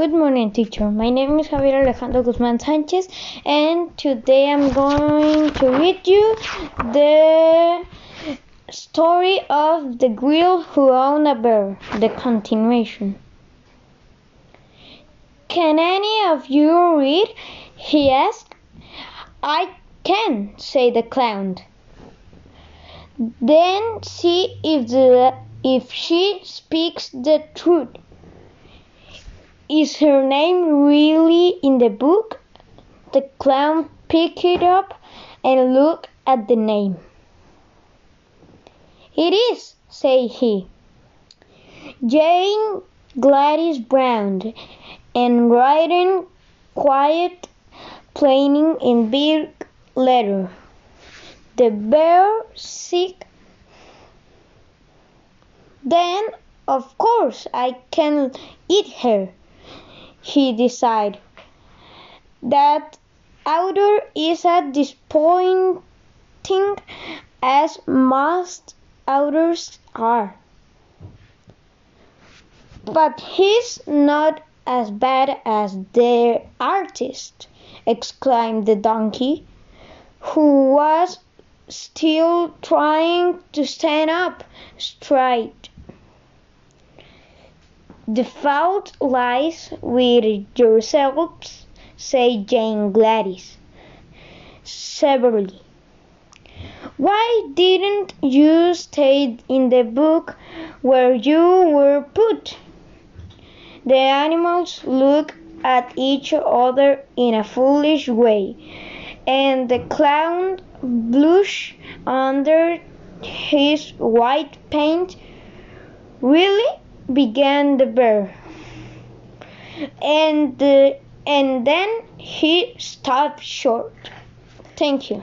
Good morning, teacher. My name is Javier Alejandro Guzman Sanchez, and today I'm going to read you the story of the girl who owned a bear, the continuation. Can any of you read? he asked. I can, said the clown. Then see if the if she speaks the truth. Is her name really in the book? The clown picked it up and looked at the name. It is, said he. Jane Gladys Brown, and writing quiet, plain in big letter. The bear sick. Then, of course, I can eat her he decided. That author is as disappointing as most authors are. But he's not as bad as the artist, exclaimed the donkey, who was still trying to stand up straight. The fault lies with yourselves, said Jane Gladys severely. Why didn't you stay in the book where you were put? The animals looked at each other in a foolish way, and the clown blushed under his white paint. Really? Began the bear. And, uh, and then he stopped short. Thank you.